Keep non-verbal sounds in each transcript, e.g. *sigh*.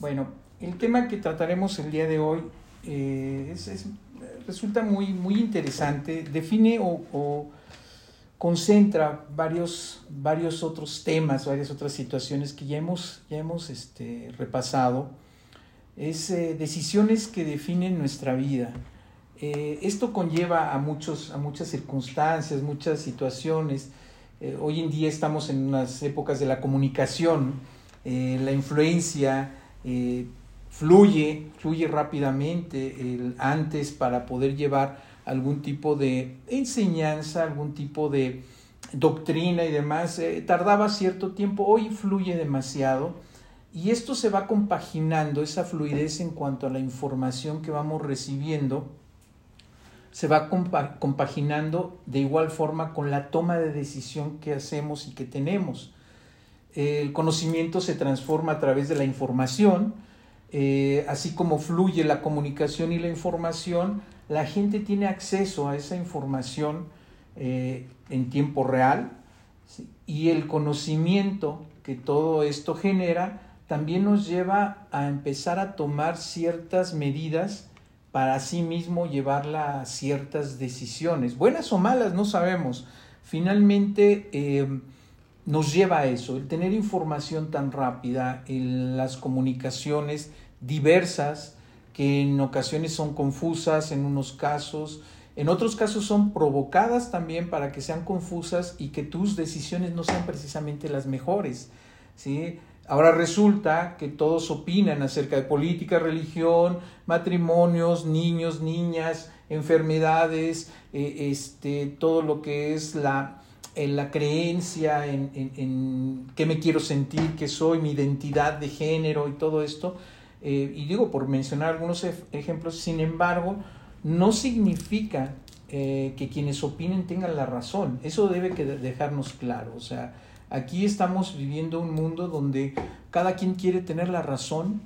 Bueno, el tema que trataremos el día de hoy eh, resulta muy, muy interesante, define o, concentra varios, varios otros temas, varias otras situaciones que ya hemos, ya hemos este, repasado. Es eh, decisiones que definen nuestra vida. Eh, esto conlleva a, muchos, a muchas circunstancias, muchas situaciones. hoy en día estamos en unas épocas de la comunicación, la influencia, eh, fluye, fluye rápidamente antes para poder llevar algún tipo de enseñanza, algún tipo de doctrina y demás. Eh, tardaba cierto tiempo, hoy fluye demasiado y esto se va compaginando, esa fluidez en cuanto a la información que vamos recibiendo, se va compaginando de igual forma con la toma de decisión que hacemos y que tenemos el conocimiento se transforma a través de la información, eh, así como fluye la comunicación y la información, la gente tiene acceso a esa información eh, en tiempo real y el conocimiento que todo esto genera también nos lleva a empezar a tomar ciertas medidas para sí mismo llevarla a ciertas decisiones, buenas o malas, no sabemos. Finalmente, eh, nos lleva a eso, el tener información tan rápida, en las comunicaciones diversas, que en ocasiones son confusas en unos casos, en otros casos son provocadas también para que sean confusas y que tus decisiones no sean precisamente las mejores. ¿sí? Ahora resulta que todos opinan acerca de política, religión, matrimonios, niños, niñas, enfermedades, eh, este, todo lo que es la, en la creencia en, en, qué me quiero sentir, qué soy, mi identidad de género y todo esto. Eh, y digo, por mencionar algunos ejemplos, sin embargo, no significa eh, que quienes opinen tengan la razón. Eso debe que dejarnos claro. O sea, aquí estamos viviendo un mundo donde cada quien quiere tener la razón,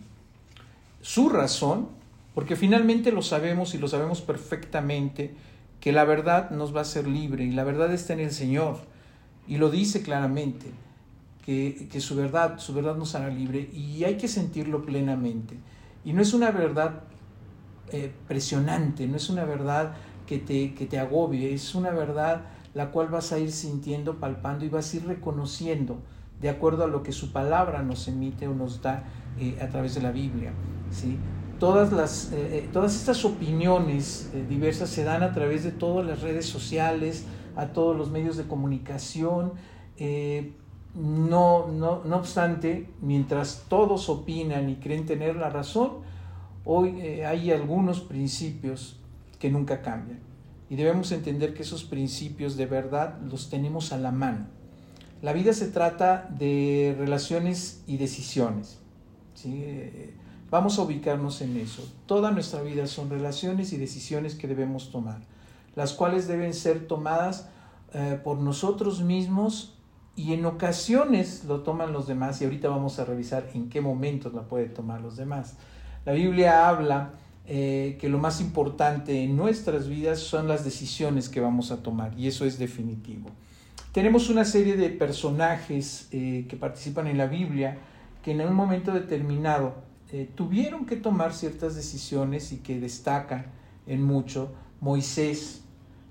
su razón, porque finalmente lo sabemos y lo sabemos perfectamente que la verdad nos va a hacer libre y la verdad está en el Señor. Y lo dice claramente, que, su verdad, su verdad nos hará libre y hay que sentirlo plenamente. Y no es una verdad eh, presionante, no es una verdad que te, que te agobie, es una verdad la cual vas a ir sintiendo, palpando y vas a ir reconociendo de acuerdo a lo que su palabra nos emite o nos da eh, a través de la Biblia. ¿sí? todas, las, eh, todas estas opiniones diversas se dan a través de todas las redes sociales, a todos los medios de comunicación. no, no, no obstante, mientras todos opinan y creen tener la razón, hoy hay algunos principios que nunca cambian. Y debemos entender que esos principios de verdad los tenemos a la mano. La vida se trata de relaciones y decisiones. ¿sí? Vamos a ubicarnos en eso. Toda nuestra vida son relaciones y decisiones que debemos tomar, las cuales deben ser tomadas eh, por nosotros mismos y en ocasiones lo toman los demás y ahorita vamos a revisar en qué momentos la pueden tomar los demás. La Biblia habla eh, que lo más importante en nuestras vidas son las decisiones que vamos a tomar y eso es definitivo. Tenemos una serie de personajes eh, que participan en la Biblia que en un momento determinado tuvieron que tomar ciertas decisiones y que destaca en mucho Moisés,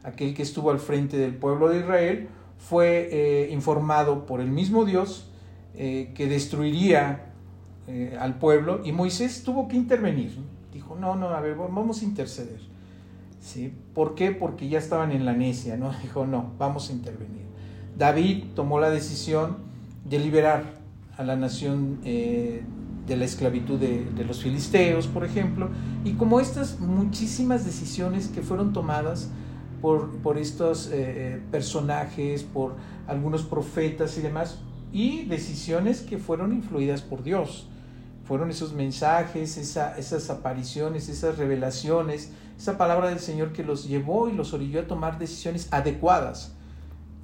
aquel que estuvo al frente del pueblo de Israel, fue eh, informado por el mismo Dios eh, que destruiría al pueblo y Moisés tuvo que intervenir. Dijo, no, no, a ver, vamos a interceder. ¿Sí? ¿Por qué? Porque ya estaban en la necia, ¿no? *laughs* Dijo, no, vamos a intervenir. David tomó la decisión de liberar a la nación de la esclavitud de, los filisteos, por ejemplo, y como estas muchísimas decisiones que fueron tomadas por, por estos eh, eh, personajes, por algunos profetas y demás, y decisiones que fueron influidas por Dios. Fueron esos mensajes, esas apariciones, esas revelaciones, esa palabra del Señor que los llevó y los orilló a tomar decisiones adecuadas.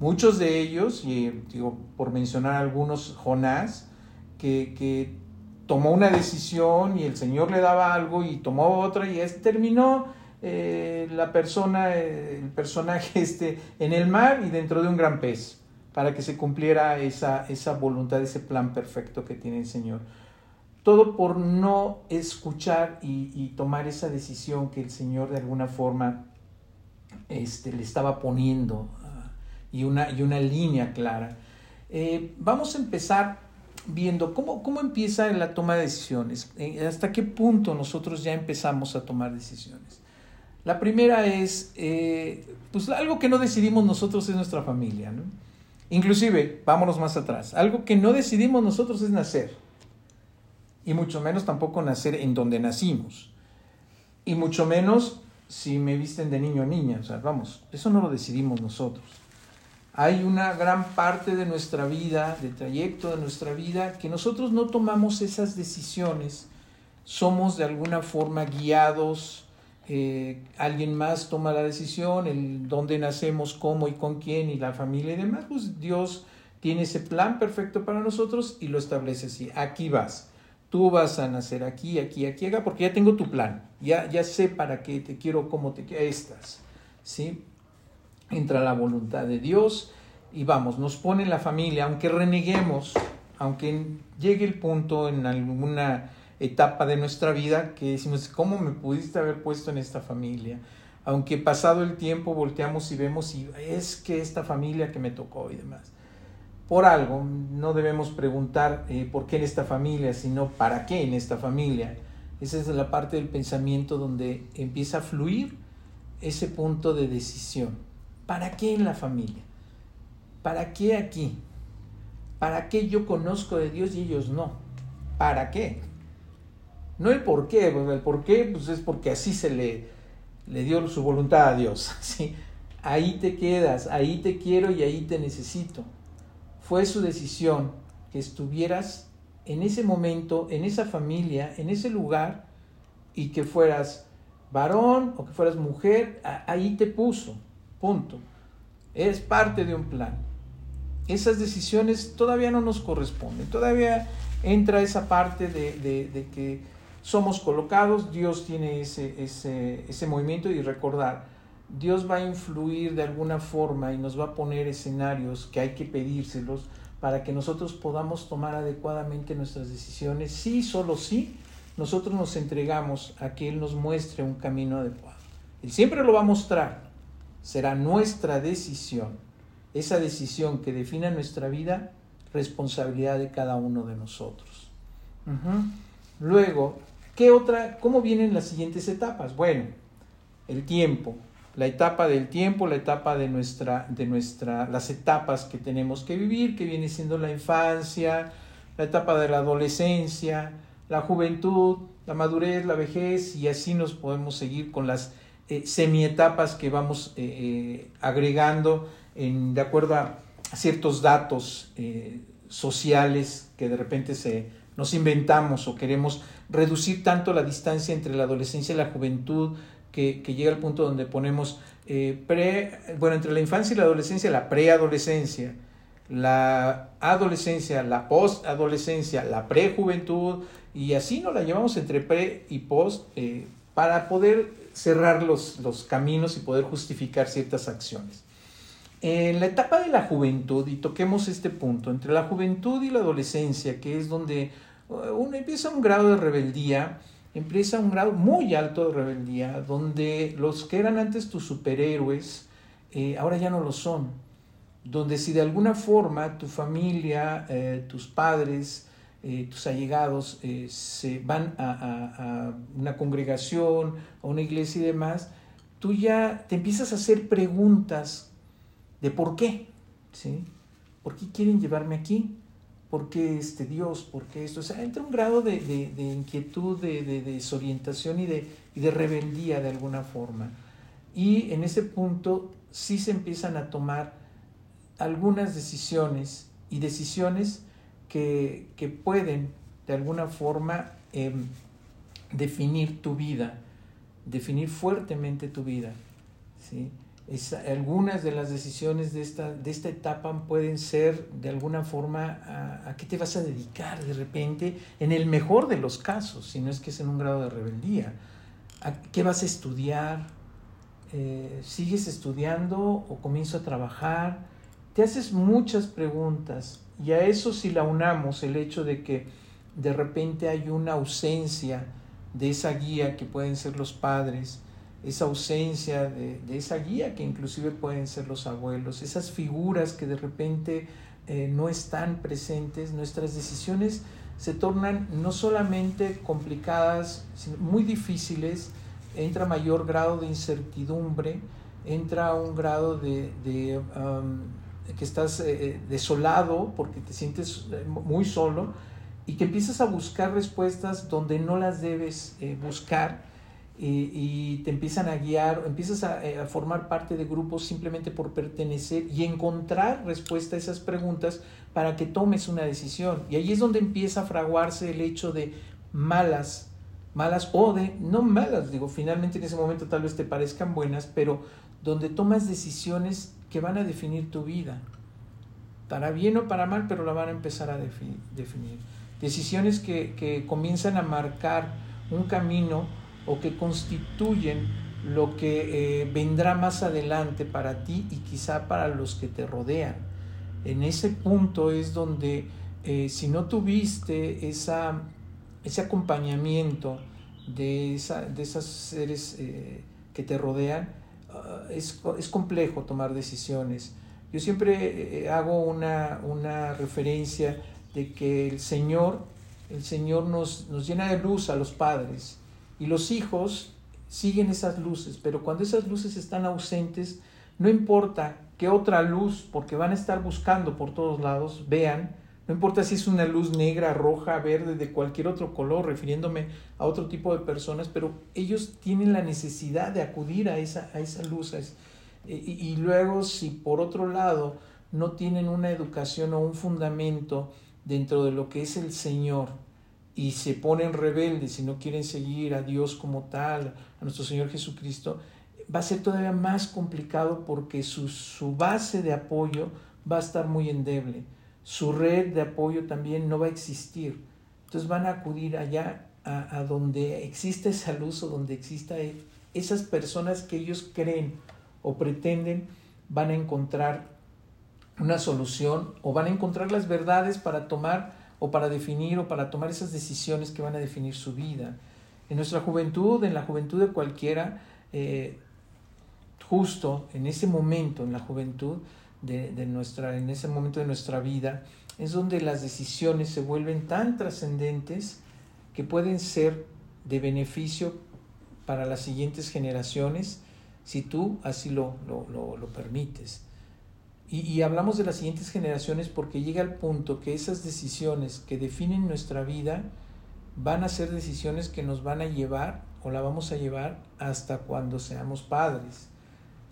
Muchos de ellos, y digo, por mencionar algunos, Jonás, que, que tomó una decisión y el Señor le daba algo y tomó otra y es, terminó eh, la persona, el personaje *laughs* este, en el mar y dentro de un gran pez para que se cumpliera esa, esa voluntad, ese plan perfecto que tiene el Señor. todo por no escuchar y, tomar esa decisión que el Señor de alguna forma este, le estaba poniendo ah, y, una, y una línea clara. Eh, vamos a empezar viendo cómo, cómo empieza la toma de decisiones, eh, hasta qué punto nosotros ya empezamos a tomar decisiones. La primera es, eh, pues algo que no decidimos nosotros es nuestra familia, ¿no? Inclusive, vámonos más atrás, algo que no decidimos nosotros es nacer, y mucho menos tampoco nacer en donde nacimos, y mucho menos si me visten de niño o niña, o sea, vamos, eso no lo decidimos nosotros hay una gran parte de nuestra vida, de trayecto de nuestra vida, que nosotros no tomamos esas decisiones, somos de alguna forma guiados, eh, alguien más toma la decisión, el dónde nacemos, cómo y con quién y la familia y demás, pues Dios tiene ese plan perfecto para nosotros y lo establece así, aquí vas. Tú vas a nacer aquí, aquí, aquí, acá, porque ya tengo tu plan. Ya, ya sé para qué te quiero, cómo te quiero. Estás. ¿sí? entra la voluntad de Dios y vamos, nos pone la familia, aunque reneguemos, aunque llegue el punto en alguna etapa de nuestra vida que decimos, ¿cómo me pudiste haber puesto en esta familia? Aunque pasado el tiempo volteamos y vemos y es que esta familia que me tocó y demás. Por algo, no debemos preguntar eh, por qué en esta familia, sino para qué en esta familia. Esa es la parte del pensamiento donde empieza a fluir ese punto de decisión. ¿Para qué en la familia? ¿Para qué aquí? ¿Para qué yo conozco de Dios y ellos no? ¿Para qué? No el por qué, pues el por qué pues es porque así se le, le dio su voluntad a Dios. *laughs* ¿sí? Ahí te quedas, ahí te quiero y ahí te necesito. Fue su decisión que estuvieras en ese momento, en esa familia, en ese lugar y que fueras varón o que fueras mujer, ahí te puso. Punto. Es parte de un plan. Esas decisiones todavía no nos corresponden. Todavía entra esa parte de, que somos colocados, Dios tiene ese, ese, ese movimiento y recordar, Dios va a influir de alguna forma y nos va a poner escenarios que hay que pedírselos para que nosotros podamos tomar adecuadamente nuestras decisiones. Sí, solo sí, nosotros nos entregamos a que Él nos muestre un camino adecuado. Él siempre lo va a mostrar, será nuestra decisión, esa decisión que defina nuestra vida, responsabilidad de cada uno de nosotros. Luego, ¿qué otra? ¿Cómo vienen las siguientes etapas? Bueno, el tiempo, la etapa del tiempo, la etapa de nuestra, de nuestra, las etapas que tenemos que vivir, que viene siendo la infancia, la etapa de la adolescencia, la juventud, la madurez, la vejez, y así nos podemos seguir con las eh, semietapas que vamos eh, eh, agregando en, de acuerdo a ciertos datos sociales que de repente se, nos inventamos o queremos reducir tanto la distancia entre la adolescencia y la juventud que, llega al punto donde ponemos pre, bueno, entre la infancia y la adolescencia, la preadolescencia, la adolescencia, la postadolescencia, la prejuventud, y así nos la llevamos entre pre y post para poder cerrar los, los caminos y poder justificar ciertas acciones. En la etapa de la juventud, y toquemos este punto, entre la juventud y la adolescencia, que es donde uno empieza un grado de rebeldía, empieza un grado muy alto de rebeldía, donde los que eran antes tus superhéroes, eh, ahora ya no lo son. Donde si de alguna forma tu familia, eh, tus padres, eh, tus allegados se van a, una congregación, a una iglesia y demás, tú ya te empiezas a hacer preguntas de por qué, ¿sí? ¿Por qué quieren llevarme aquí? ¿Por qué este Dios? ¿Por qué esto? O sea, entra un grado de, inquietud, de, desorientación y de, y de rebeldía de alguna forma. Y en ese punto sí se empiezan a tomar algunas decisiones y decisiones que, pueden de alguna forma em, definir tu vida, definir fuertemente tu vida. ¿sí? Algunas de las decisiones de esta, de esta etapa pueden ser de alguna forma a, qué te vas a dedicar de repente, en el mejor de los casos, si no es que es en un grado de rebeldía. ¿A qué vas a estudiar? Eh, ¿Sigues estudiando o comienzo a trabajar? Te haces muchas preguntas y a eso si la unamos el hecho de que de repente hay una ausencia de esa guía que pueden ser los padres, esa ausencia de, esa guía que inclusive pueden ser los abuelos, esas figuras que de repente eh, no están presentes, nuestras decisiones se tornan no solamente complicadas, sino muy difíciles, entra mayor grado de incertidumbre, entra un grado de, um, que estás eh, eh, desolado porque te sientes muy solo y que empiezas a buscar respuestas donde no las debes buscar y, te empiezan a guiar, empiezas eh, a, formar parte de grupos simplemente por pertenecer y encontrar respuesta a esas preguntas para que tomes una decisión. Y ahí es donde empieza a fraguarse el hecho de malas, malas o de no malas, digo, finalmente en ese momento tal vez te parezcan buenas, pero donde tomas decisiones que van a definir tu vida, para bien o para mal, pero la van a empezar a definir. Decisiones que, que comienzan a marcar un camino o que constituyen lo que eh, vendrá más adelante para ti y quizá para los que te rodean. En ese punto es donde eh, si no tuviste esa, ese acompañamiento de, esos seres eh, que te rodean, ah, es, es, complejo tomar decisiones. Yo siempre hago una, una, referencia de que el Señor, el Señor nos, nos llena de luz a los padres y los hijos siguen esas luces, pero cuando esas luces están ausentes, no importa qué otra luz, porque van a estar buscando por todos lados, vean, no importa si es una luz negra, roja, verde, de cualquier otro color, refiriéndome a otro tipo de personas, pero ellos tienen la necesidad de acudir a esa, a luz. Y, y luego, si por otro lado no tienen una educación o un fundamento dentro de lo que es el Señor, y se ponen rebeldes y no quieren seguir a Dios como tal, a nuestro Señor Jesucristo, va a ser todavía más complicado porque su, su base de apoyo va a estar muy endeble. Su red de apoyo también no va a existir. Entonces van a acudir allá a, a donde existe esa luz o donde exista esas personas que ellos creen o pretenden van a encontrar una solución o van a encontrar las verdades para tomar o para definir o para tomar esas decisiones que van a definir su vida. En nuestra juventud, en la juventud de cualquiera, eh, justo en ese momento, en la juventud de, nuestra, en ese momento de nuestra vida, es donde las decisiones se vuelven tan trascendentes que pueden ser de beneficio para las siguientes generaciones si tú así lo, lo, lo permites. Y, hablamos de las siguientes generaciones porque llega el punto que esas decisiones que definen nuestra vida van a ser decisiones que nos van a llevar o la vamos a llevar hasta cuando seamos padres.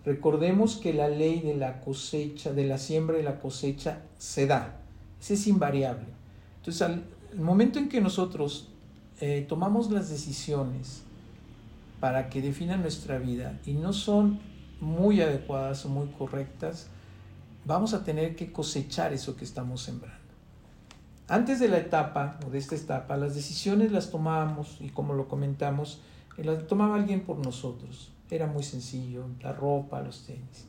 Recordemos que la ley de la cosecha, de la siembra y la cosecha se da. Es invariable. Entonces, al momento en que nosotros eh, tomamos las decisiones para que definan nuestra vida y no son muy adecuadas o muy correctas, vamos a tener que cosechar eso que estamos sembrando. Antes de la etapa o de esta etapa, las decisiones las tomábamos y como lo comentamos, eh, las tomaba alguien por nosotros. Era muy sencillo, la ropa, los tenis.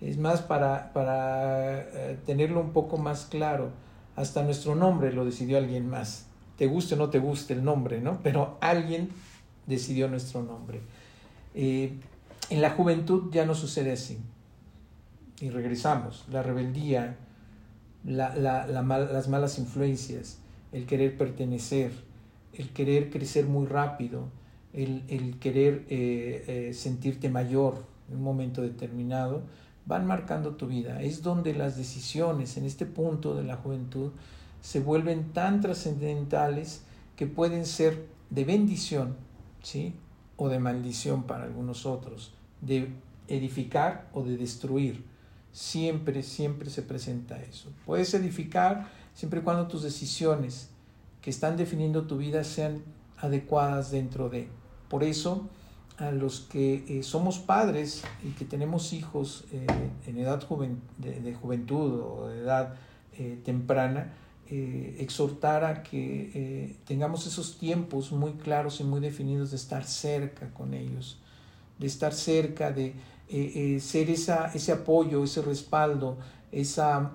Es más, para, para eh, tenerlo un poco más claro, hasta nuestro nombre lo decidió alguien más. Te guste o no te guste el nombre, ¿no? Pero alguien decidió nuestro nombre. Eh, en la juventud ya no sucede así y regresamos, la rebeldía, las malas influencias, el querer pertenecer, el querer crecer muy rápido, el, querer eh, eh, sentirte mayor en un momento determinado, van marcando tu vida. Es donde las decisiones en este punto de la juventud se vuelven tan trascendentales que pueden ser de bendición, ¿sí? O de maldición para algunos otros, de edificar o de destruir. Siempre, siempre se presenta eso. Puedes edificar siempre y cuando tus decisiones que están definiendo tu vida sean adecuadas dentro de. Por eso, a los que eh, somos padres y que tenemos hijos eh, en edad de, juventud o de edad eh, temprana, exhortar a que tengamos esos tiempos muy claros y muy definidos de estar cerca con ellos, de estar cerca, de eh, eh, ser esa, ese apoyo, ese respaldo, esa,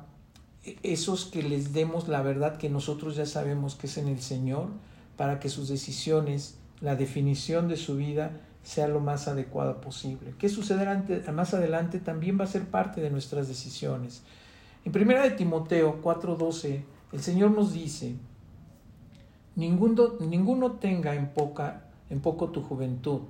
esos que les demos la verdad que nosotros ya sabemos que es en el Señor, para que sus decisiones, la definición de su vida, sea lo más adecuada posible. ¿Qué sucederá más adelante? También va a ser parte de nuestras decisiones. En primera de Timoteo 4:12, el Señor nos dice, ninguno, ninguno tenga en, poca, en poco tu juventud,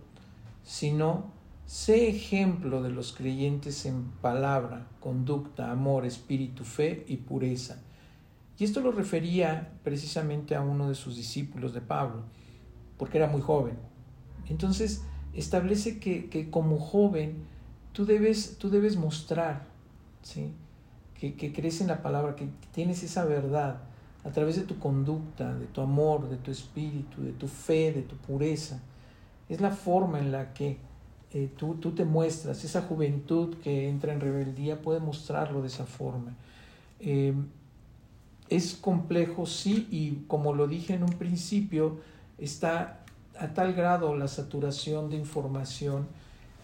sino sé ejemplo de los creyentes en palabra, conducta, amor, espíritu, fe y pureza. Y esto lo refería precisamente a uno de sus discípulos de Pablo, porque era muy joven. Entonces, establece que, como joven tú debes, tú debes mostrar ¿sí? que, que crees en la palabra, que tienes esa verdad a través de tu conducta, de tu amor, de tu espíritu, de tu fe, de tu pureza. Es la forma en la que eh, tú, tú, te muestras, esa juventud que entra en rebeldía puede mostrarlo de esa forma. Eh, es complejo, sí, y como lo dije en un principio, está a tal grado la saturación de información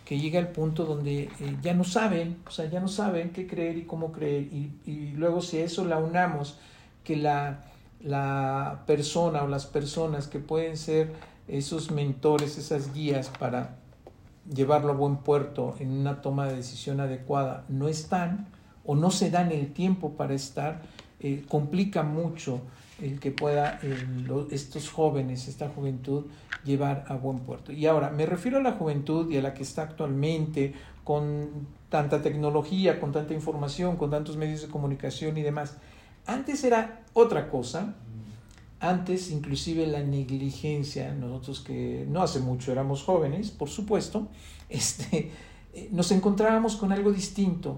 que llega al punto donde eh, ya no saben, o sea, ya no saben qué creer y cómo creer. Y, luego si a eso la unamos, que la, la persona o las personas que pueden ser esos mentores, esas guías para llevarlo a buen puerto en una toma de decisión adecuada, no están o no se dan el tiempo para estar, eh, complica mucho el que pueda estos jóvenes, esta juventud, llevar a buen puerto. Y ahora, me refiero a la juventud y a la que está actualmente con tanta tecnología, con tanta información, con tantos medios de comunicación y demás. Antes era otra cosa, antes inclusive la negligencia, nosotros que no hace mucho éramos jóvenes, por supuesto, *laughs* este, eh, nos encontrábamos con algo distinto,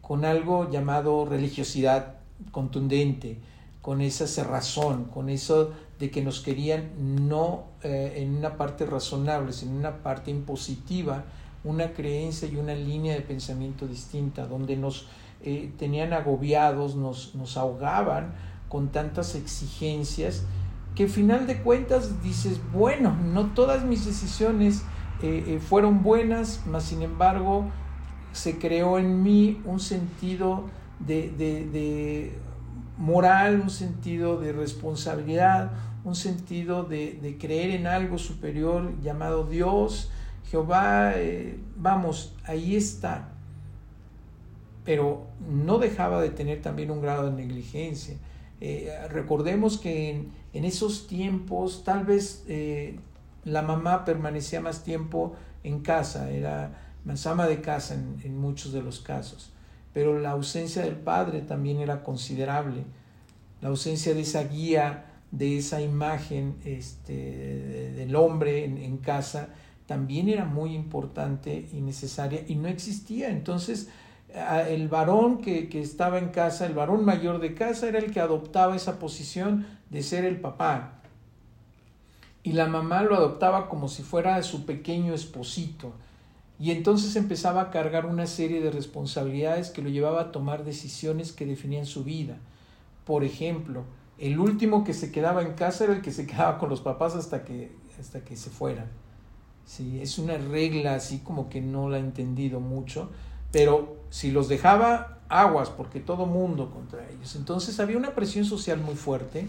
con algo llamado religiosidad contundente, con esa cerrazón, con eso de que nos querían no eh, en una parte razonable, sino en una parte impositiva, una creencia y una línea de pensamiento distinta, donde nos eh, tenían agobiados, nos, nos ahogaban con tantas exigencias, que al final de cuentas dices, bueno, no todas mis decisiones eh, fueron buenas, mas sin embargo se creó en mí un sentido de, de moral, un sentido de responsabilidad, un sentido de, creer en algo superior llamado Dios, Jehová, eh, vamos, ahí está. Pero no dejaba de tener también un grado de negligencia. Eh, recordemos que en, esos tiempos tal vez eh, la mamá permanecía más tiempo en casa, era más ama de casa en muchos de los casos pero la ausencia del padre también era considerable, la ausencia de esa guía, de esa imagen este, del hombre en, casa, también era muy importante y necesaria y no existía. Entonces, el varón que, que, estaba en casa, el varón mayor de casa, era el que adoptaba esa posición de ser el papá. Y la mamá lo adoptaba como si fuera su pequeño esposito. Y entonces empezaba a cargar una serie de responsabilidades que lo llevaba a tomar decisiones que definían su vida. Por ejemplo, el último que se quedaba en casa era el que se quedaba con los papás hasta que, hasta que se fueran. Sí, es una regla así como que no la he entendido mucho, pero si los dejaba aguas, porque todo mundo contra ellos. Entonces había una presión social muy fuerte,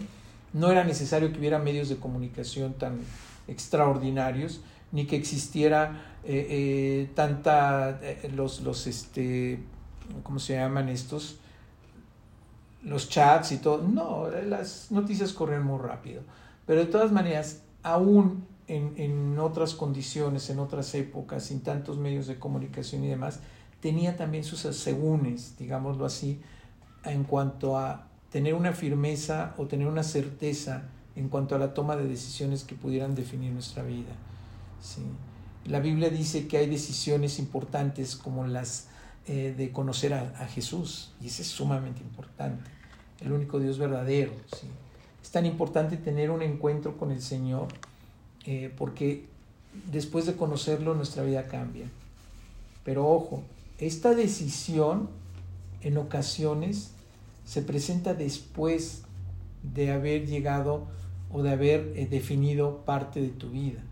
no era necesario que hubiera medios de comunicación tan extraordinarios, ni que existiera eh, eh, tanta, eh, los, los, este, ¿cómo se llaman estos? Los chats y todo. No, las noticias corren muy rápido. Pero de todas maneras, aún en, en otras condiciones, en otras épocas, sin tantos medios de comunicación y demás, tenía también sus asegúnes, digámoslo así, en cuanto a tener una firmeza o tener una certeza en cuanto a la toma de decisiones que pudieran definir nuestra vida. ¿sí? La Biblia dice que hay decisiones importantes como las eh, de conocer a, Jesús, y eso es sumamente importante, el único Dios verdadero. ¿sí? Es tan importante tener un encuentro con el Señor, eh, porque después de conocerlo nuestra vida cambia. Pero ojo, esta decisión en ocasiones se presenta después de haber llegado o de haber eh, definido parte de tu vida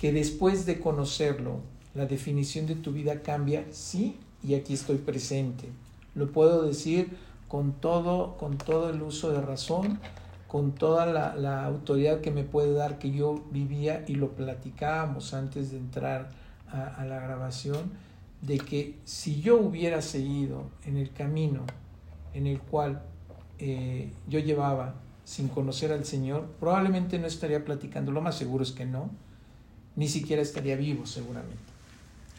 que después de conocerlo, la definición de tu vida cambia, sí, y aquí estoy presente. Lo puedo decir con todo, con todo el uso de razón, con toda la, autoridad que me puede dar que yo vivía y lo platicábamos antes de entrar a, la grabación, de que si yo hubiera seguido en el camino en el cual eh, yo llevaba sin conocer al Señor, probablemente no estaría platicando, lo más seguro es que no, ni siquiera estaría vivo seguramente.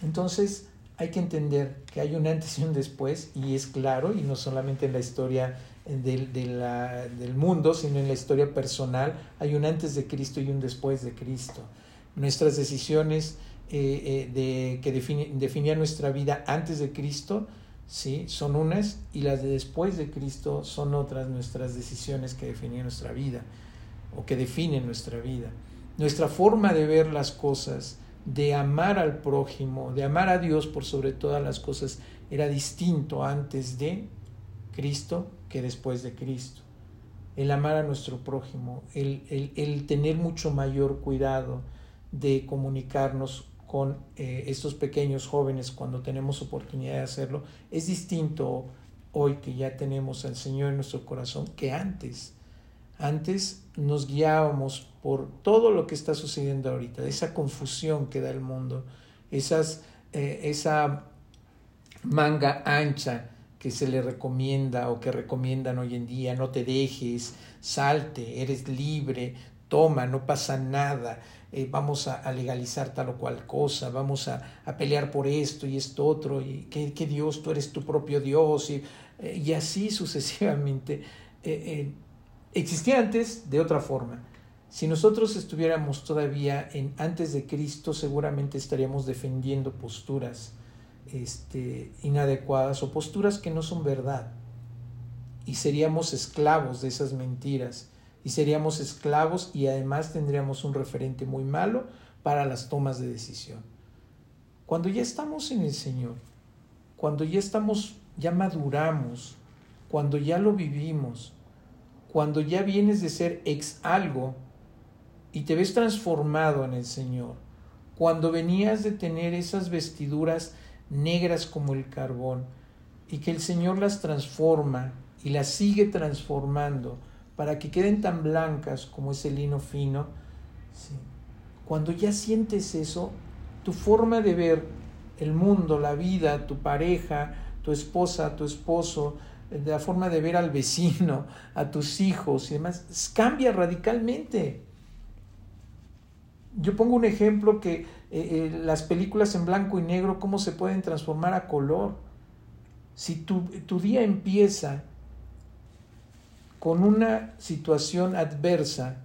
Entonces hay que entender que hay un antes y un después, y es claro, y no solamente en la historia del, del mundo, sino en la historia personal, hay un antes de Cristo y un después de Cristo. Nuestras decisiones eh, eh, de, que definían nuestra vida antes de Cristo, ¿sí? son unas, y las de después de Cristo son otras nuestras decisiones que definían nuestra vida, o que definen nuestra vida. Nuestra forma de ver las cosas, de amar al prójimo, de amar a Dios por sobre todas las cosas, era distinto antes de Cristo que después de Cristo. El amar a nuestro prójimo, el, el, tener mucho mayor cuidado de comunicarnos con eh, estos pequeños jóvenes cuando tenemos oportunidad de hacerlo, es distinto hoy que ya tenemos al Señor en nuestro corazón que antes. Antes nos guiábamos por todo lo que está sucediendo ahorita, esa confusión que da el mundo, esas, eh, esa manga ancha que se le recomienda o que recomiendan hoy en día, no te dejes, salte, eres libre, toma, no pasa nada, eh, vamos a, legalizar tal o cual cosa, vamos a, pelear por esto y esto otro, y que, Dios, tú eres tu propio Dios, y, eh, y así sucesivamente existía antes de otra forma. Si nosotros estuviéramos todavía en antes de Cristo, seguramente estaríamos defendiendo posturas este, inadecuadas o posturas que no son verdad. Y seríamos esclavos de esas mentiras. Y seríamos esclavos y además tendríamos un referente muy malo para las tomas de decisión. Cuando ya estamos en el Señor, cuando ya estamos, ya maduramos, cuando ya lo vivimos, cuando ya vienes de ser ex algo y te ves transformado en el Señor, cuando venías de tener esas vestiduras negras como el carbón y que el Señor las transforma y las sigue transformando para que queden tan blancas como ese lino fino, cuando ya sientes eso, tu forma de ver el mundo, la vida, tu pareja, tu esposa, tu esposo, de la forma de ver al vecino, *laughs* a tus hijos y demás, cambia radicalmente. Yo pongo un ejemplo que eh, eh, las películas en blanco y negro, cómo se pueden transformar a color. Si tu, tu día empieza con una situación adversa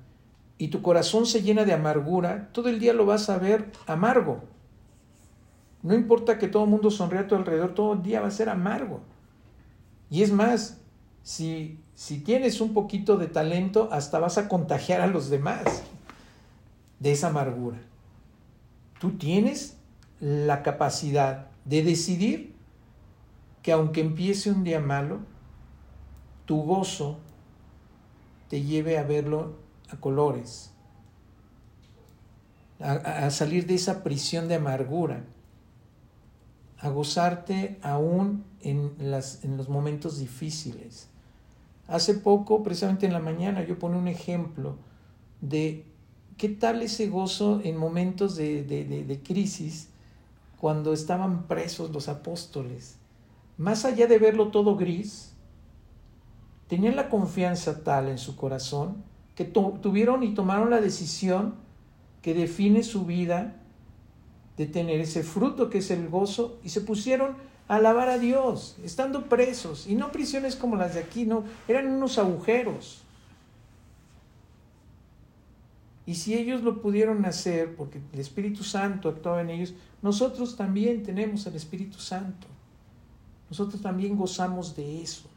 y tu corazón se llena de amargura, todo el día lo vas a ver amargo. No importa que todo el mundo sonría a tu alrededor, todo el día va a ser amargo. Y es más, si, si tienes un poquito de talento, hasta vas a contagiar a los demás de esa amargura. Tú tienes la capacidad de decidir que aunque empiece un día malo, tu gozo te lleve a verlo a colores, a, a salir de esa prisión de amargura a gozarte aún en, las, en los momentos difíciles. Hace poco, precisamente en la mañana, yo pone un ejemplo de qué tal ese gozo en momentos de, de, de, crisis cuando estaban presos los apóstoles. Más allá de verlo todo gris, tenían la confianza tal en su corazón que tuvieron y tomaron la decisión que define su vida de tener ese fruto que es el gozo y se pusieron a alabar a Dios, estando presos, y no prisiones como las de aquí, no, eran unos agujeros. Y si ellos lo pudieron hacer, porque el Espíritu Santo actuaba en ellos, nosotros también tenemos el Espíritu Santo. Nosotros también gozamos de eso.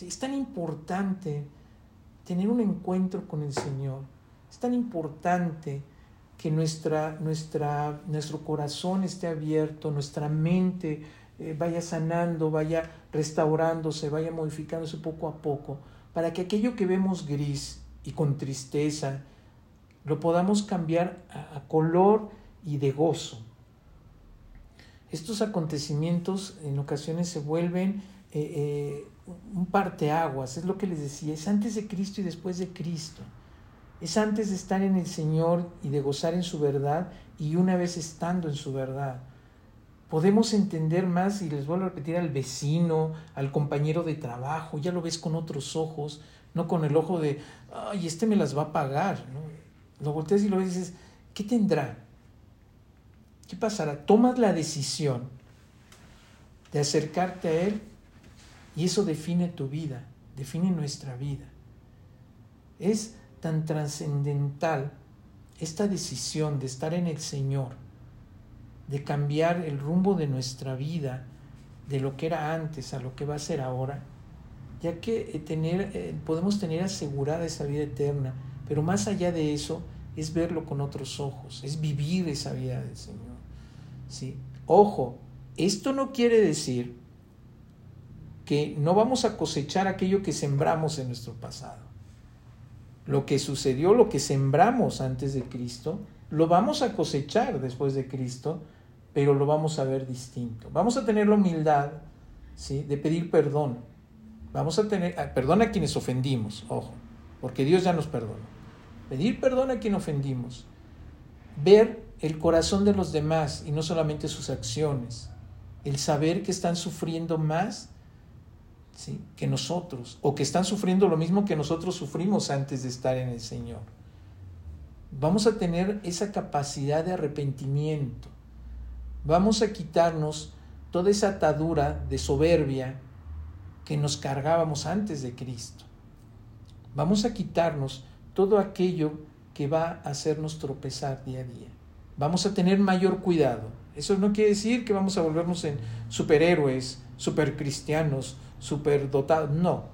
Es tan importante tener un encuentro con el Señor. Es tan importante que nuestra, nuestra, nuestro corazón esté abierto, nuestra mente eh, vaya sanando, vaya restaurándose, vaya modificándose poco a poco, para que aquello que vemos gris y con tristeza, lo podamos cambiar a, a color y de gozo. Estos acontecimientos en ocasiones se vuelven eh, eh, un parteaguas, es lo que les decía, es antes de Cristo y después de Cristo. Es antes de estar en el Señor y de gozar en su verdad y una vez estando en su verdad. Podemos entender más, y les vuelvo a repetir, al vecino, al compañero de trabajo, ya lo ves con otros ojos, no con el ojo de, ay, este me las va a pagar. Lo volteas y lo ves y dices, ¿qué tendrá? ¿Qué pasará? Tomas la decisión de acercarte a Él y eso define tu vida, define nuestra vida. Es tan trascendental esta decisión de estar en el Señor, de cambiar el rumbo de nuestra vida, de lo que era antes a lo que va a ser ahora, ya que eh, tener, eh, podemos tener asegurada esa vida eterna, pero más allá de eso es verlo con otros ojos, es vivir esa vida del Señor. ¿sí? Ojo, esto no quiere decir no vamos a cosechar aquello que sembramos en nuestro pasado. Lo que sucedió, lo que sembramos antes de Cristo, lo vamos a cosechar después de Cristo, pero lo vamos a ver distinto. Vamos a tener la humildad ¿sí? de pedir perdón. Vamos a tener ah, perdón a quienes ofendimos, ojo, porque Dios ya nos perdonó. Pedir perdón a quien ofendimos. Ver el corazón de los demás y no solamente sus acciones. El saber que están sufriendo más que nosotros, o que están sufriendo lo mismo que nosotros sufrimos antes de estar en el Señor. Vamos a tener esa capacidad de arrepentimiento. Vamos a quitarnos toda esa atadura de soberbia que nos cargábamos antes de Cristo. Vamos a quitarnos todo aquello que va a hacernos tropezar día a día. Vamos a tener mayor cuidado. Eso no quiere decir que vamos a volvernos en superhéroes, supercristianos, superdotados, no.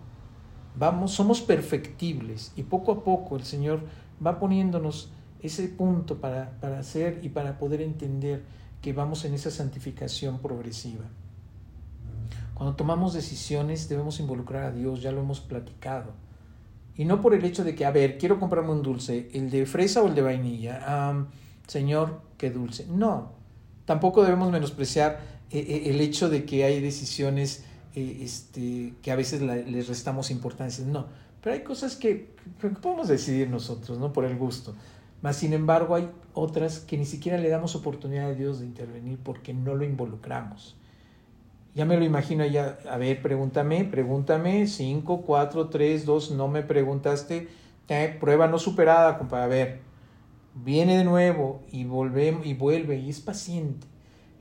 Vamos, somos perfectibles y poco a poco el Señor va poniéndonos ese punto para, para hacer y para poder entender que vamos en esa santificación progresiva. Cuando tomamos decisiones debemos involucrar a Dios, ya lo hemos platicado. Y no por el hecho de que, a ver, quiero comprarme un dulce, el de fresa o el de vainilla. señor, qué dulce. No, tampoco debemos menospreciar eh, eh, el hecho de que hay decisiones eh, este, que a veces les restamos importancia. No, pero hay cosas que, podemos decidir nosotros, ¿no? Por el gusto. Mas, sin embargo, hay otras que ni siquiera le damos oportunidad a Dios de intervenir porque no lo involucramos. Ya me lo imagino ya, a ver, pregúntame, pregúntame, 5, 4, 3, 2, no me preguntaste, prueba no superada, compa, a ver, viene de nuevo y, y vuelve y es paciente.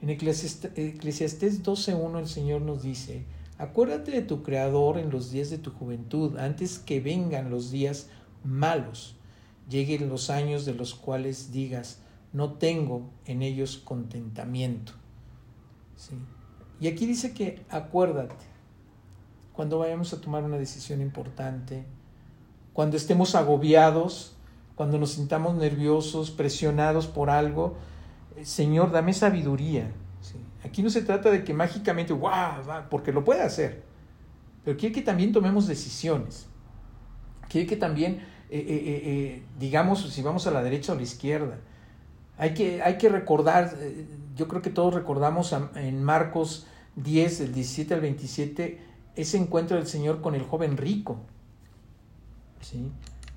En Eclesiastés 12.1 el Señor nos dice, Acuérdate de tu Creador en los días de tu juventud, antes que vengan los días malos, lleguen los años de los cuales digas, no tengo en ellos contentamiento. ¿Sí? Y aquí dice que acuérdate, cuando vayamos a tomar una decisión importante, cuando estemos agobiados, cuando nos sintamos nerviosos, presionados por algo, Señor, dame sabiduría Aquí no se trata de que mágicamente, ¡guau! porque lo puede hacer. Pero quiere que también tomemos decisiones. Quiere que también, eh, eh, eh, digamos, si vamos a la derecha o a la izquierda. Hay que, hay que recordar, yo creo que todos recordamos en Marcos 10, del 17 al 27, ese encuentro del Señor con el joven rico. ¿sí?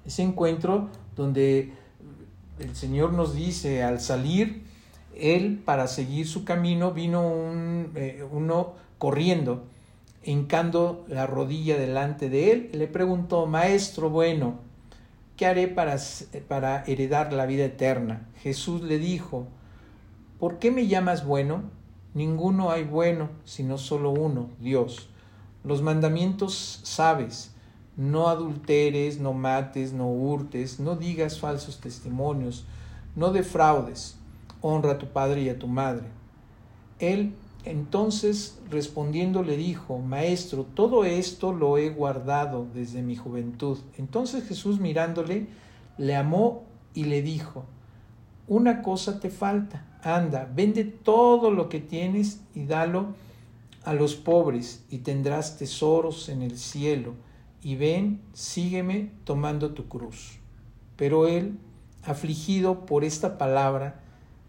Ese encuentro donde el Señor nos dice al salir, él para seguir su camino vino un, eh, uno corriendo, hincando la rodilla delante de él, le preguntó, Maestro bueno, ¿qué haré para, para heredar la vida eterna? Jesús le dijo, ¿por qué me llamas bueno? Ninguno hay bueno, sino solo uno, Dios. Los mandamientos sabes, no adulteres, no mates, no hurtes, no digas falsos testimonios, no defraudes honra a tu padre y a tu madre. Él entonces respondiendo le dijo, Maestro, todo esto lo he guardado desde mi juventud. Entonces Jesús mirándole, le amó y le dijo, Una cosa te falta, anda, vende todo lo que tienes y dalo a los pobres y tendrás tesoros en el cielo. Y ven, sígueme tomando tu cruz. Pero él, afligido por esta palabra,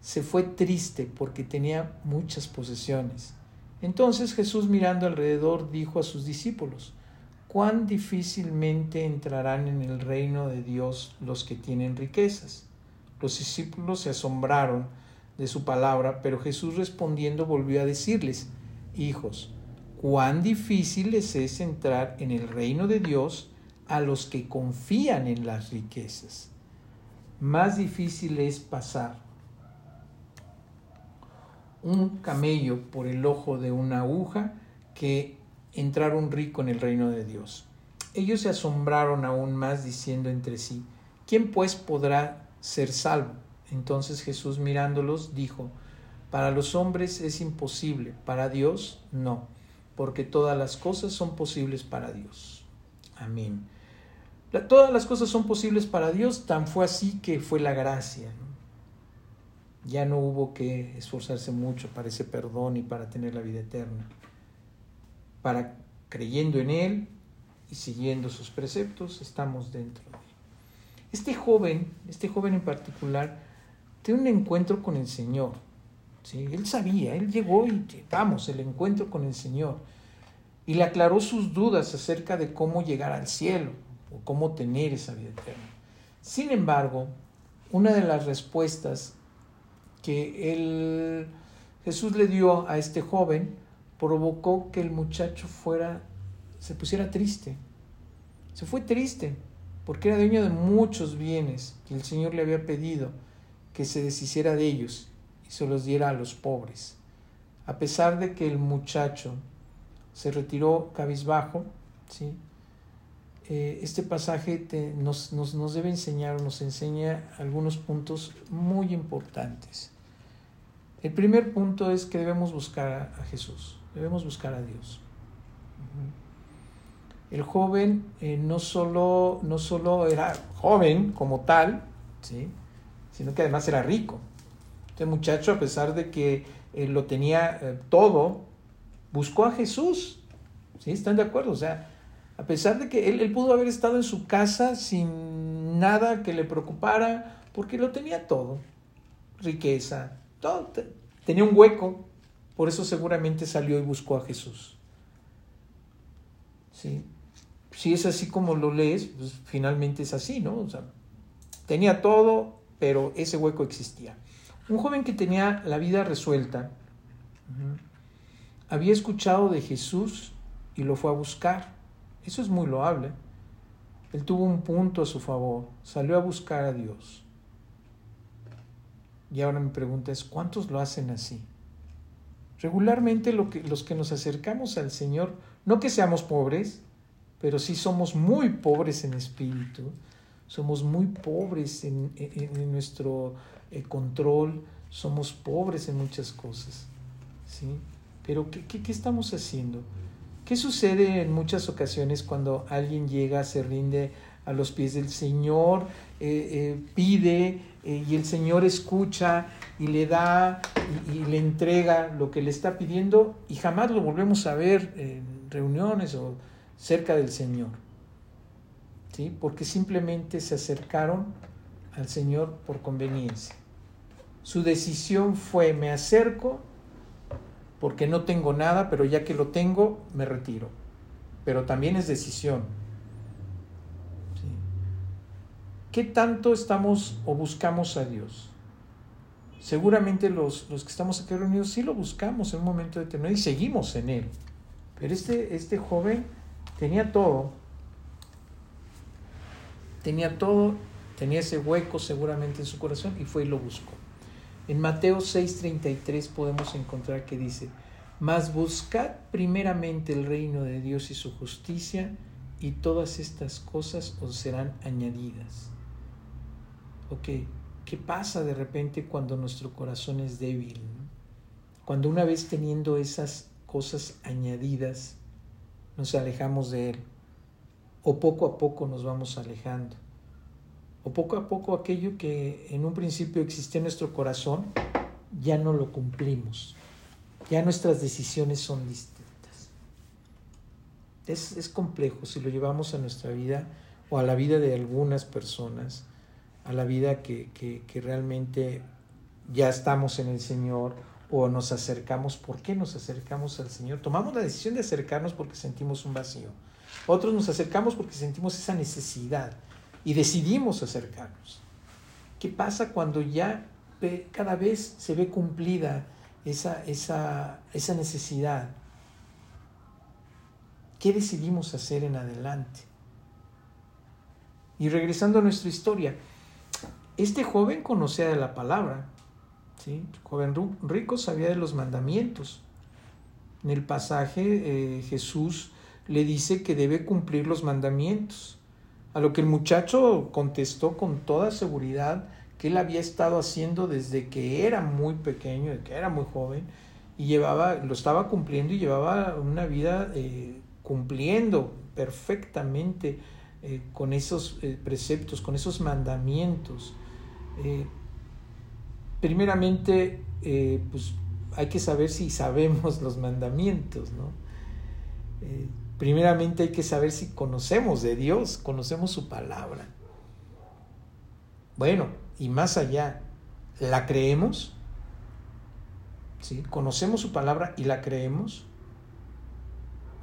se fue triste porque tenía muchas posesiones. Entonces Jesús mirando alrededor dijo a sus discípulos, cuán difícilmente entrarán en el reino de Dios los que tienen riquezas. Los discípulos se asombraron de su palabra, pero Jesús respondiendo volvió a decirles, Hijos, cuán difícil les es entrar en el reino de Dios a los que confían en las riquezas. Más difícil es pasar un camello por el ojo de una aguja que entrar un rico en el reino de Dios. Ellos se asombraron aún más diciendo entre sí, ¿quién pues podrá ser salvo? Entonces Jesús mirándolos dijo, para los hombres es imposible, para Dios no, porque todas las cosas son posibles para Dios. Amén. todas las cosas son posibles para Dios, tan fue así que fue la gracia. Ya no hubo que esforzarse mucho para ese perdón y para tener la vida eterna. Para creyendo en Él y siguiendo sus preceptos, estamos dentro de Él. Este joven, este joven en particular, tiene un encuentro con el Señor. ¿sí? Él sabía, él llegó y vamos, el encuentro con el Señor. Y le aclaró sus dudas acerca de cómo llegar al cielo o cómo tener esa vida eterna. Sin embargo, una de las respuestas que él, Jesús le dio a este joven provocó que el muchacho fuera, se pusiera triste. Se fue triste porque era dueño de muchos bienes que el Señor le había pedido que se deshiciera de ellos y se los diera a los pobres. A pesar de que el muchacho se retiró cabizbajo, ¿sí? Eh, este pasaje nos, nos, debe enseñar nos enseña algunos puntos muy importantes. El primer punto es que debemos buscar a, Jesús, debemos buscar a Dios. El joven eh, no, solo, no solo era joven como tal, ¿sí? sino que además era rico. Este muchacho, a pesar de que eh, lo tenía todo, buscó a Jesús. ¿Sí? ¿Están de acuerdo? O sea, a pesar de que él, él, pudo haber estado en su casa sin nada que le preocupara, porque lo tenía todo. Riqueza, todo. Tenía un hueco, por eso seguramente salió y buscó a Jesús. ¿Sí? Si es así como lo lees, pues finalmente es así, ¿no? O sea, tenía todo, pero ese hueco existía. Un joven que tenía la vida resuelta, había escuchado de Jesús y lo fue a buscar. Eso es muy loable. Él tuvo un punto a su favor, salió a buscar a Dios. Y ahora mi pregunta es, ¿cuántos lo hacen así? Regularmente lo que, los que nos acercamos al Señor, no que seamos pobres, pero sí somos muy pobres en espíritu, somos muy pobres en, nuestro eh, control, somos pobres en muchas cosas. ¿sí? Pero ¿qué, qué, estamos haciendo? ¿Qué sucede en muchas ocasiones cuando alguien llega, se rinde a los pies del Señor, eh, eh, pide y el Señor escucha y le da y, y, le entrega lo que le está pidiendo y jamás lo volvemos a ver en reuniones o cerca del Señor? porque simplemente se acercaron al Señor por conveniencia. Su decisión fue, me acerco porque no tengo nada, pero ya que lo tengo, me retiro. Pero también es decisión. ¿Qué tanto estamos o buscamos a Dios? Seguramente los, los, que estamos aquí reunidos sí lo buscamos en un momento determinado y seguimos en Él. Pero este, este joven tenía todo, Tenía todo, tenía ese hueco seguramente en su corazón y fue y lo buscó. En Mateo 6:33 podemos encontrar que dice, mas buscad primeramente el reino de Dios y su justicia y todas estas cosas os serán añadidas. Ok, ¿qué pasa de repente cuando nuestro corazón es débil? Cuando una vez teniendo esas cosas añadidas, nos alejamos de Él o poco a poco nos vamos alejando. O poco a poco aquello que en un principio existía en nuestro corazón, ya no lo cumplimos. Ya nuestras decisiones son distintas. Es, complejo si lo llevamos a nuestra vida o a la vida de algunas personas, a la vida que, que realmente ya estamos en el Señor o nos acercamos, ¿por qué nos acercamos al Señor? Tomamos la decisión de acercarnos porque sentimos un vacío. Otros nos acercamos porque sentimos esa necesidad y decidimos acercarnos. ¿Qué pasa cuando ya cada vez se ve cumplida esa, esa, esa necesidad? ¿Qué decidimos hacer en adelante? Y regresando a nuestra historia, este joven conocía de la palabra, ¿sí? Joven rico sabía de los mandamientos. En el pasaje eh, Jesús le dice que debe cumplir los mandamientos. A lo que el muchacho contestó con toda seguridad que él había estado haciendo desde que era muy pequeño, desde que era muy joven, y llevaba, lo estaba cumpliendo y llevaba una vida eh, cumpliendo perfectamente eh, con esos eh, preceptos, con esos mandamientos. primeramente, pues hay que saber si sabemos los mandamientos, ¿no? Primeramente hay que saber si conocemos de Dios, conocemos su palabra. Bueno, y más allá, ¿la creemos? ¿Sí? ¿Conocemos su palabra y la creemos?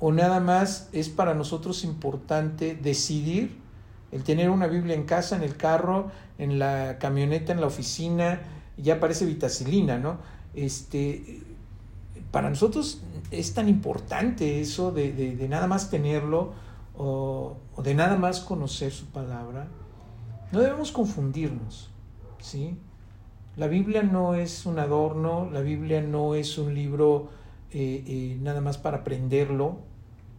¿O nada más es para nosotros importante decidir el tener una Biblia en casa, en el carro, en la camioneta, en la oficina, ya parece vitacilina, ¿no? Este, para nosotros es tan importante eso de, nada más tenerlo o, de nada más conocer su palabra. No debemos confundirnos, ¿sí? La Biblia no es un adorno, la Biblia no es un libro eh, eh, nada más para aprenderlo,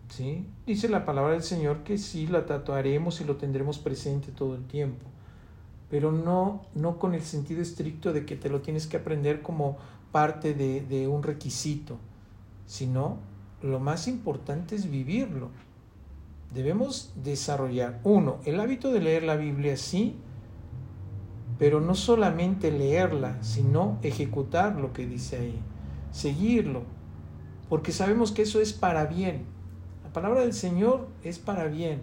¿sí? Dice la palabra del Señor que sí la tatuaremos y lo tendremos presente todo el tiempo, pero no, no con el sentido estricto de que te lo tienes que aprender como parte de, un requisito, sino lo más importante es vivirlo. Debemos desarrollar, uno, el hábito de leer la Biblia, sí, pero no solamente leerla, sino ejecutar lo que dice ahí, seguirlo, porque sabemos que eso es para bien. La palabra del Señor es para bien.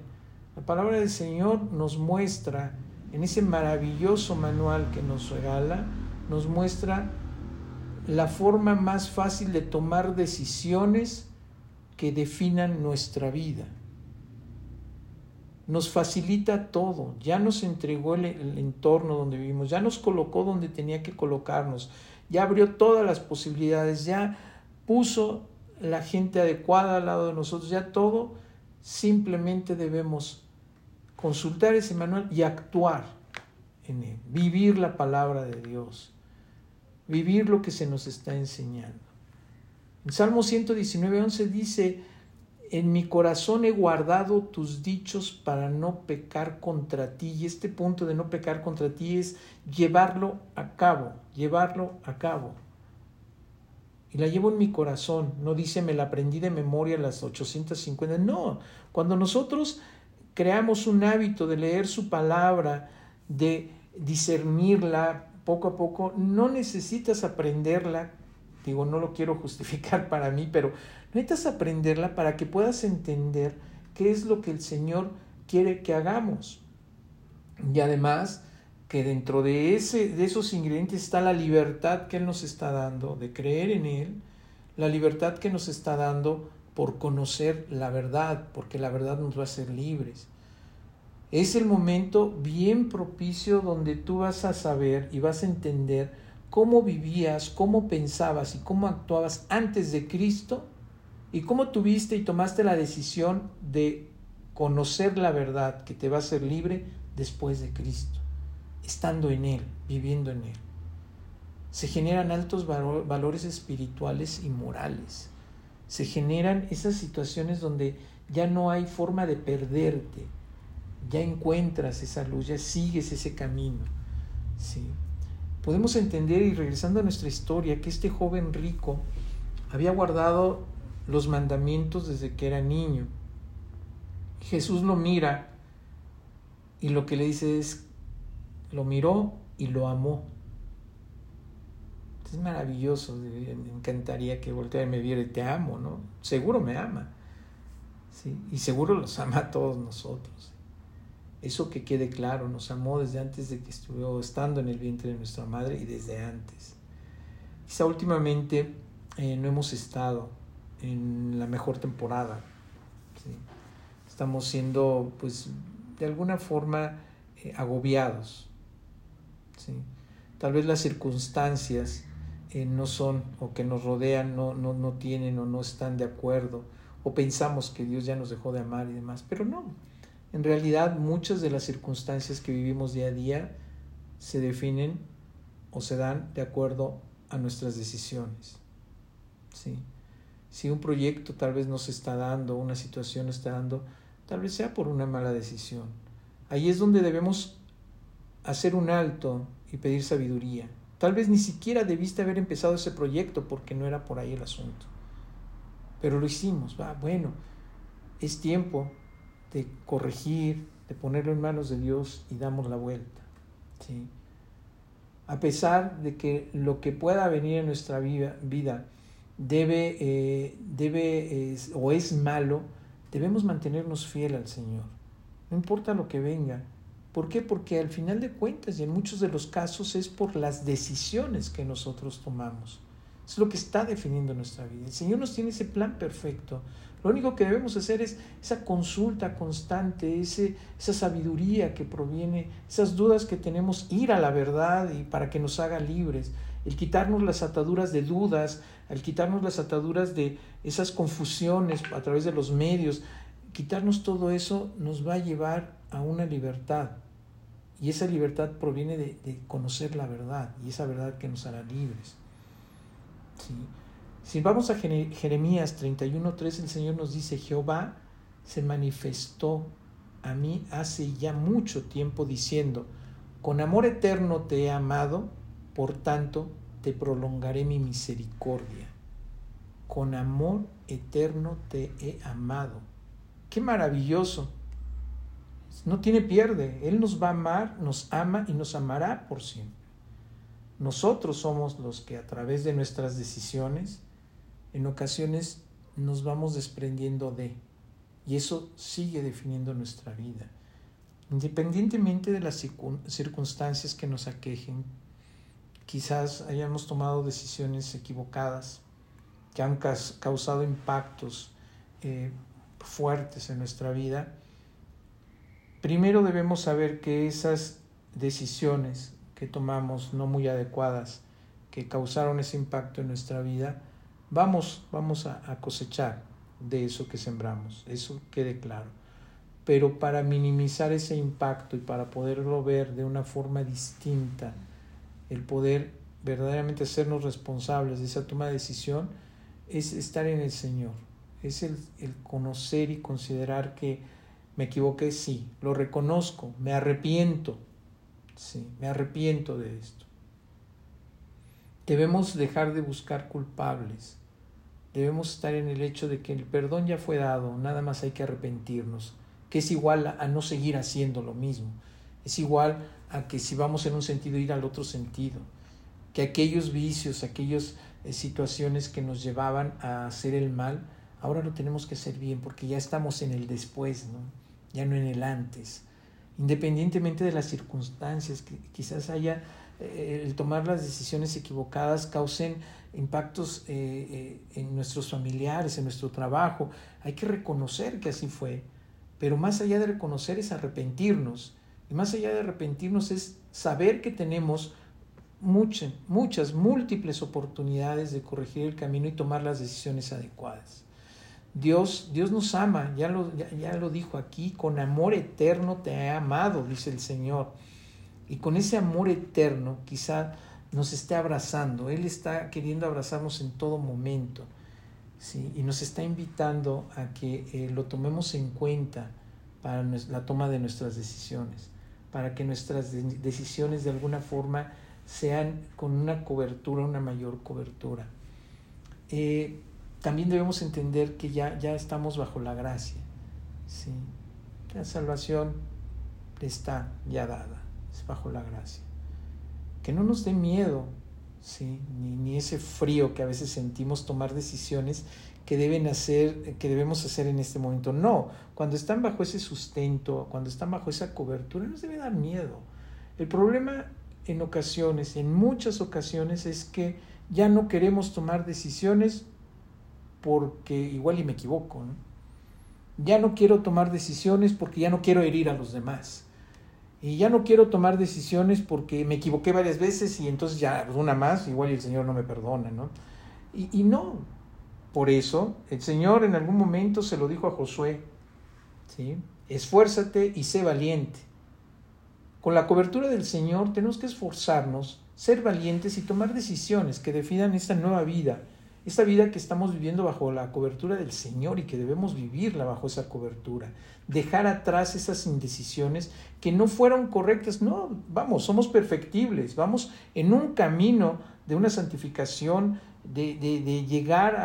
La palabra del Señor nos muestra, en ese maravilloso manual que nos regala, nos muestra la forma más fácil de tomar decisiones que definan nuestra vida. Nos facilita todo, ya nos entregó el, entorno donde vivimos, ya nos colocó donde tenía que colocarnos, ya abrió todas las posibilidades, ya puso la gente adecuada al lado de nosotros, ya todo, simplemente debemos consultar ese manual y actuar en él, vivir la palabra de Dios vivir lo que se nos está enseñando. En Salmo 119, 11 dice, en mi corazón he guardado tus dichos para no pecar contra ti. Y este punto de no pecar contra ti es llevarlo a cabo, llevarlo a cabo. Y la llevo en mi corazón. No dice, me la aprendí de memoria las 850. No, cuando nosotros creamos un hábito de leer su palabra, de discernirla, poco a poco, no necesitas aprenderla, digo, no lo quiero justificar *laughs* para mí, pero necesitas aprenderla para que puedas entender qué es lo que el Señor quiere que hagamos. Y además, que dentro de, ese, de esos ingredientes está la libertad que Él nos está dando de creer en Él, la libertad que nos está dando por conocer la verdad, porque la verdad nos va a hacer libres es el momento bien propicio donde tú vas a saber y vas a entender cómo vivías, cómo pensabas y cómo actuabas antes de Cristo y cómo tuviste y tomaste la decisión de conocer la verdad que te va a hacer libre después de Cristo, estando en Él, viviendo en Él. Se generan altos valores espirituales y morales. Se generan esas situaciones donde ya no hay forma de perderte, ya encuentras esa luz, ya sigues ese camino. ¿sí? Podemos entender, y regresando a nuestra historia, que este joven rico había guardado los mandamientos desde que era niño. Jesús lo mira y lo que le dice es, lo miró y lo amó. Es maravilloso, me encantaría que volteara y me viera y te amo, ¿no? Seguro me ama. ¿sí? Y seguro los ama a todos nosotros. Eso que quede claro, nos amó desde antes de que estuvo estando en el vientre de nuestra madre y desde antes. quizá últimamente eh, no hemos estado en la mejor temporada. Estamos siendo, pues, de alguna forma eh, agobiados. Tal vez las circunstancias eh, no son o que nos rodean no, no, no tienen o no están de acuerdo o pensamos que Dios ya nos dejó de amar y demás, pero no. En realidad muchas de las circunstancias que vivimos día a día se definen o se dan de acuerdo a nuestras decisiones. ¿sí? Si un proyecto tal vez no se está dando, una situación no está dando, tal vez sea por una mala decisión. Ahí es donde debemos hacer un alto y pedir sabiduría. Tal vez ni siquiera debiste haber empezado ese proyecto porque no era por ahí el asunto. Pero lo hicimos, va, bueno, es tiempo de corregir, de ponerlo en manos de Dios y damos la vuelta. ¿sí? A pesar de que lo que pueda venir en nuestra vida, debe, eh, debe o es malo, debemos mantenernos fiel al Señor. No importa lo que venga. ¿Por qué? Porque al final de cuentas y en muchos de los casos es por las decisiones que nosotros tomamos. Es lo que está definiendo nuestra vida. El Señor nos tiene ese plan perfecto. Lo único que debemos hacer es esa consulta constante, ese, esa sabiduría que proviene, esas dudas que tenemos, ir a la verdad y para que nos haga libres, el quitarnos las ataduras de dudas, el quitarnos las ataduras de esas confusiones a través de los medios, quitarnos todo eso nos va a llevar a una libertad. Y esa libertad proviene de, conocer la verdad y esa verdad que nos hará libres. Si vamos a Jeremías 31.3, el Señor nos dice, Jehová se manifestó a mí hace ya mucho tiempo diciendo, con amor eterno te he amado, por tanto te prolongaré mi misericordia. Con amor eterno te he amado. Qué maravilloso. No tiene pierde. Él nos va a amar, nos ama y nos amará por siempre. Nosotros somos los que a través de nuestras decisiones, en ocasiones nos vamos desprendiendo de. Y eso sigue definiendo nuestra vida. Independientemente de las circunstancias que nos aquejen, quizás hayamos tomado decisiones equivocadas que han causado impactos eh, fuertes en nuestra vida, primero debemos saber que esas decisiones que tomamos no muy adecuadas, que causaron ese impacto en nuestra vida, vamos, vamos a, a cosechar de eso que sembramos, eso quede claro. Pero para minimizar ese impacto y para poderlo ver de una forma distinta, el poder verdaderamente hacernos responsables de esa toma de decisión, es estar en el Señor, es el, conocer y considerar que me equivoqué, sí, lo reconozco, me arrepiento, sí, me arrepiento de esto. Debemos dejar de buscar culpables, debemos estar en el hecho de que el perdón ya fue dado, nada más hay que arrepentirnos, que es igual a no seguir haciendo lo mismo, es igual a que si vamos en un sentido ir al otro sentido, que aquellos vicios, aquellas eh, situaciones que nos llevaban a hacer el mal, ahora lo tenemos que hacer bien porque ya estamos en el después, ¿no? ya no en el antes. Independientemente de las circunstancias, que quizás haya eh, el tomar las decisiones equivocadas causen impactos eh, en nuestros familiares, en nuestro trabajo, hay que reconocer que así fue. Pero más allá de reconocer es arrepentirnos y más allá de arrepentirnos es saber que tenemos muchas, muchas, múltiples oportunidades de corregir el camino y tomar las decisiones adecuadas. Dios, Dios nos ama, ya lo, ya, lo dijo aquí, con amor eterno te he amado, dice el Señor. Y con ese amor eterno quizá nos esté abrazando, Él está queriendo abrazarnos en todo momento. ¿sí? Y nos está invitando a que eh, lo tomemos en cuenta para la toma de nuestras decisiones para que nuestras decisiones de alguna forma sean con una cobertura, una mayor cobertura. Eh, también debemos entender que ya, ya estamos bajo la gracia. ¿sí? La salvación está ya dada, bajo la gracia. Que no nos dé miedo, ¿sí? ni, ni ese frío que a veces sentimos tomar decisiones que deben hacer, que debemos hacer en este momento. No, cuando están bajo ese sustento, cuando están bajo esa cobertura, nos debe dar miedo. El problema en ocasiones, en muchas ocasiones, es que ya no queremos tomar decisiones porque igual y me equivoco. Ya no quiero tomar decisiones porque ya no quiero herir a los demás. Y ya no quiero tomar decisiones porque me equivoqué varias veces y entonces ya una más, igual el Señor no me perdona, ¿no? Y, y no. Por eso el Señor en algún momento se lo dijo a Josué, ¿sí? Esfuérzate y sé valiente. Con la cobertura del Señor tenemos que esforzarnos, ser valientes y tomar decisiones que definan esta nueva vida esta vida que estamos viviendo bajo la cobertura del Señor y que debemos vivirla bajo esa cobertura. Dejar atrás esas indecisiones que no fueron correctas. No, vamos, somos perfectibles, vamos en un camino de una santificación, de, llegar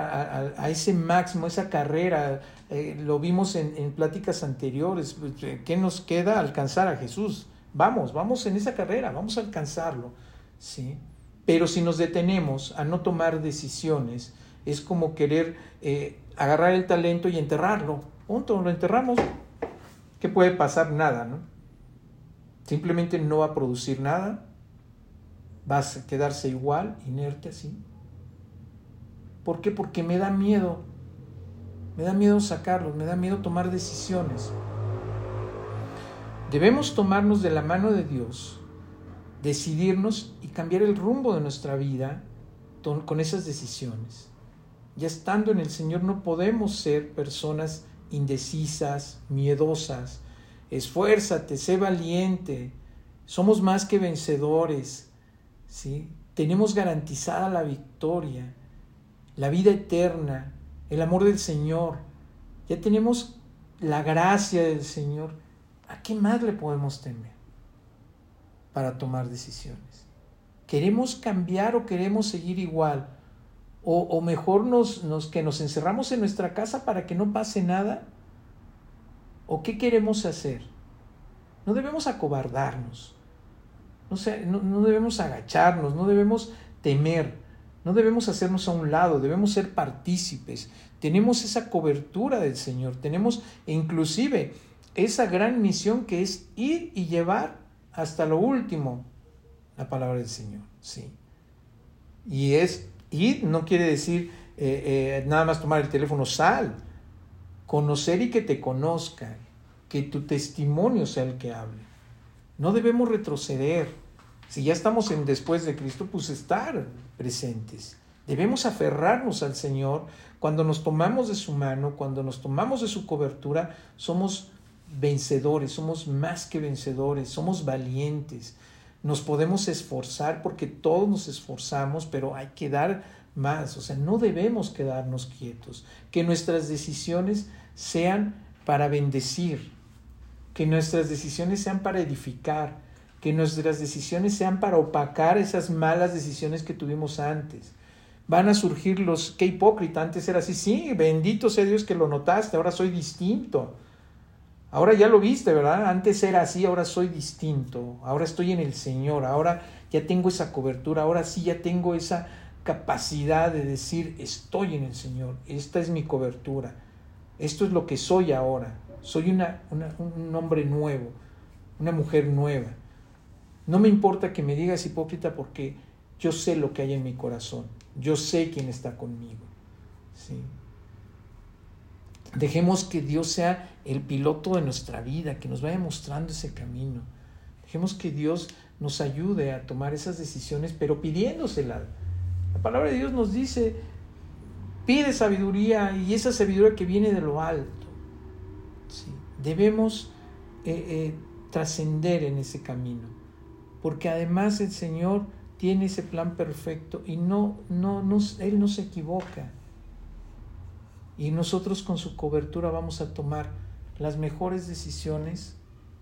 a, ese máximo, esa carrera. Eh, lo vimos en, en pláticas anteriores. ¿Qué nos queda? Alcanzar a Jesús. Vamos, vamos en esa carrera, vamos a alcanzarlo. ¿sí? Pero si nos detenemos a no tomar decisiones, es como querer eh, agarrar el talento y enterrarlo. Punto, lo enterramos. ¿Qué puede pasar? Nada, ¿no? Simplemente no va a producir nada. Va a quedarse igual, inerte así. ¿Por qué? Porque me da miedo. Me da miedo sacarlos, me da miedo tomar decisiones. Debemos tomarnos de la mano de Dios decidirnos y cambiar el rumbo de nuestra vida con esas decisiones. Ya estando en el Señor no podemos ser personas indecisas, miedosas. Esfuérzate, sé valiente. Somos más que vencedores. ¿sí? Tenemos garantizada la victoria, la vida eterna, el amor del Señor. Ya tenemos la gracia del Señor. ¿A qué más le podemos temer? Para tomar decisiones. ¿Queremos cambiar o queremos seguir igual? O, mejor nos, nos, que nos encerramos en nuestra casa para que no pase nada. ¿O qué queremos hacer? No debemos acobardarnos. No, no, no debemos agacharnos, no debemos temer, no debemos hacernos a un lado, debemos ser partícipes. Tenemos esa cobertura del Señor, tenemos inclusive esa gran misión que es ir y llevar hasta lo último la palabra del Señor, sí. Y es ir, no quiere decir eh, eh, nada más tomar el teléfono, sal, conocer y que te conozcan, que tu testimonio sea el que hable. No debemos retroceder. Si ya estamos en después de Cristo, pues estar presentes. Debemos aferrarnos al Señor. Cuando nos tomamos de su mano, cuando nos tomamos de su cobertura, somos vencedores, somos más que vencedores, somos valientes, nos podemos esforzar porque todos nos esforzamos, pero hay que dar más, o sea, no debemos quedarnos quietos, que nuestras decisiones sean para bendecir, que nuestras decisiones sean para edificar, que nuestras decisiones sean para opacar esas malas decisiones que tuvimos antes. Van a surgir los que hipócrita, antes era así, sí, bendito sea Dios que lo notaste, ahora soy distinto. Ahora ya lo viste, ¿verdad? Antes era así, ahora soy distinto, ahora estoy en el Señor, ahora ya tengo esa cobertura, ahora sí ya tengo esa capacidad de decir, estoy en el Señor, esta es mi cobertura, esto es lo que soy ahora, soy una, un hombre nuevo, una mujer nueva. No me importa que me digas hipócrita porque yo sé lo que hay en mi corazón, yo sé quién está conmigo. ¿sí? Dejemos que Dios sea el piloto de nuestra vida, que nos vaya mostrando ese camino. Dejemos que Dios nos ayude a tomar esas decisiones, pero pidiéndosela. La palabra de Dios nos dice, pide sabiduría y esa sabiduría que viene de lo alto. Debemos eh, eh, trascender en ese camino, porque además el Señor tiene ese plan perfecto y no, no, no, Él no se equivoca. Y nosotros con su cobertura vamos a tomar las mejores decisiones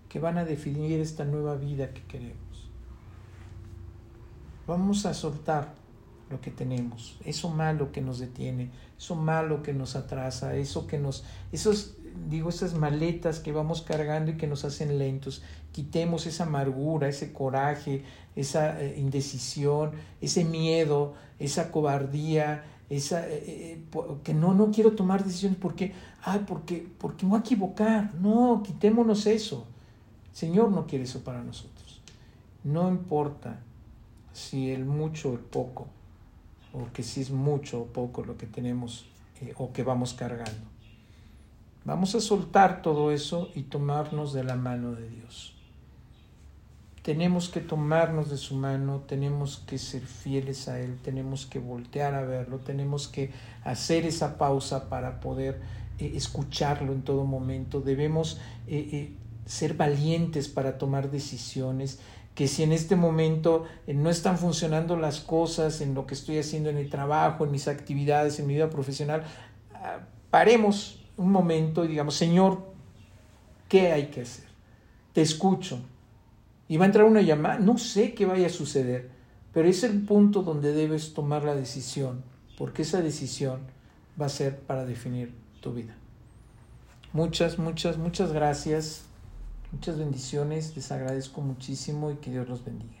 que van a definir esta nueva vida que queremos. Vamos a soltar lo que tenemos, eso malo que nos detiene, eso malo que nos atrasa, eso que nos, esos, digo, esas maletas que vamos cargando y que nos hacen lentos. Quitemos esa amargura, ese coraje, esa eh, indecisión, ese miedo, esa cobardía, esa, eh, eh, que no, no quiero tomar decisiones porque, ay, porque, porque me voy a equivocar. No, quitémonos eso. Señor no quiere eso para nosotros. No importa si el mucho o el poco. o que si es mucho o poco lo que tenemos eh, o que vamos cargando. Vamos a soltar todo eso y tomarnos de la mano de Dios. Tenemos que tomarnos de su mano, tenemos que ser fieles a Él, tenemos que voltear a verlo, tenemos que hacer esa pausa para poder eh, escucharlo en todo momento. Debemos eh, ser valientes para tomar decisiones que si en este momento eh, no están funcionando las cosas en lo que estoy haciendo en el trabajo, en mis actividades, en mi vida profesional, ah, paremos un momento y digamos, Señor, ¿qué hay que hacer? Te escucho. Y va a entrar una llamada, no sé qué vaya a suceder, pero es el punto donde debes tomar la decisión, porque esa decisión va a ser para definir tu vida. Muchas, muchas, muchas gracias. Muchas bendiciones, les agradezco muchísimo y que Dios los bendiga.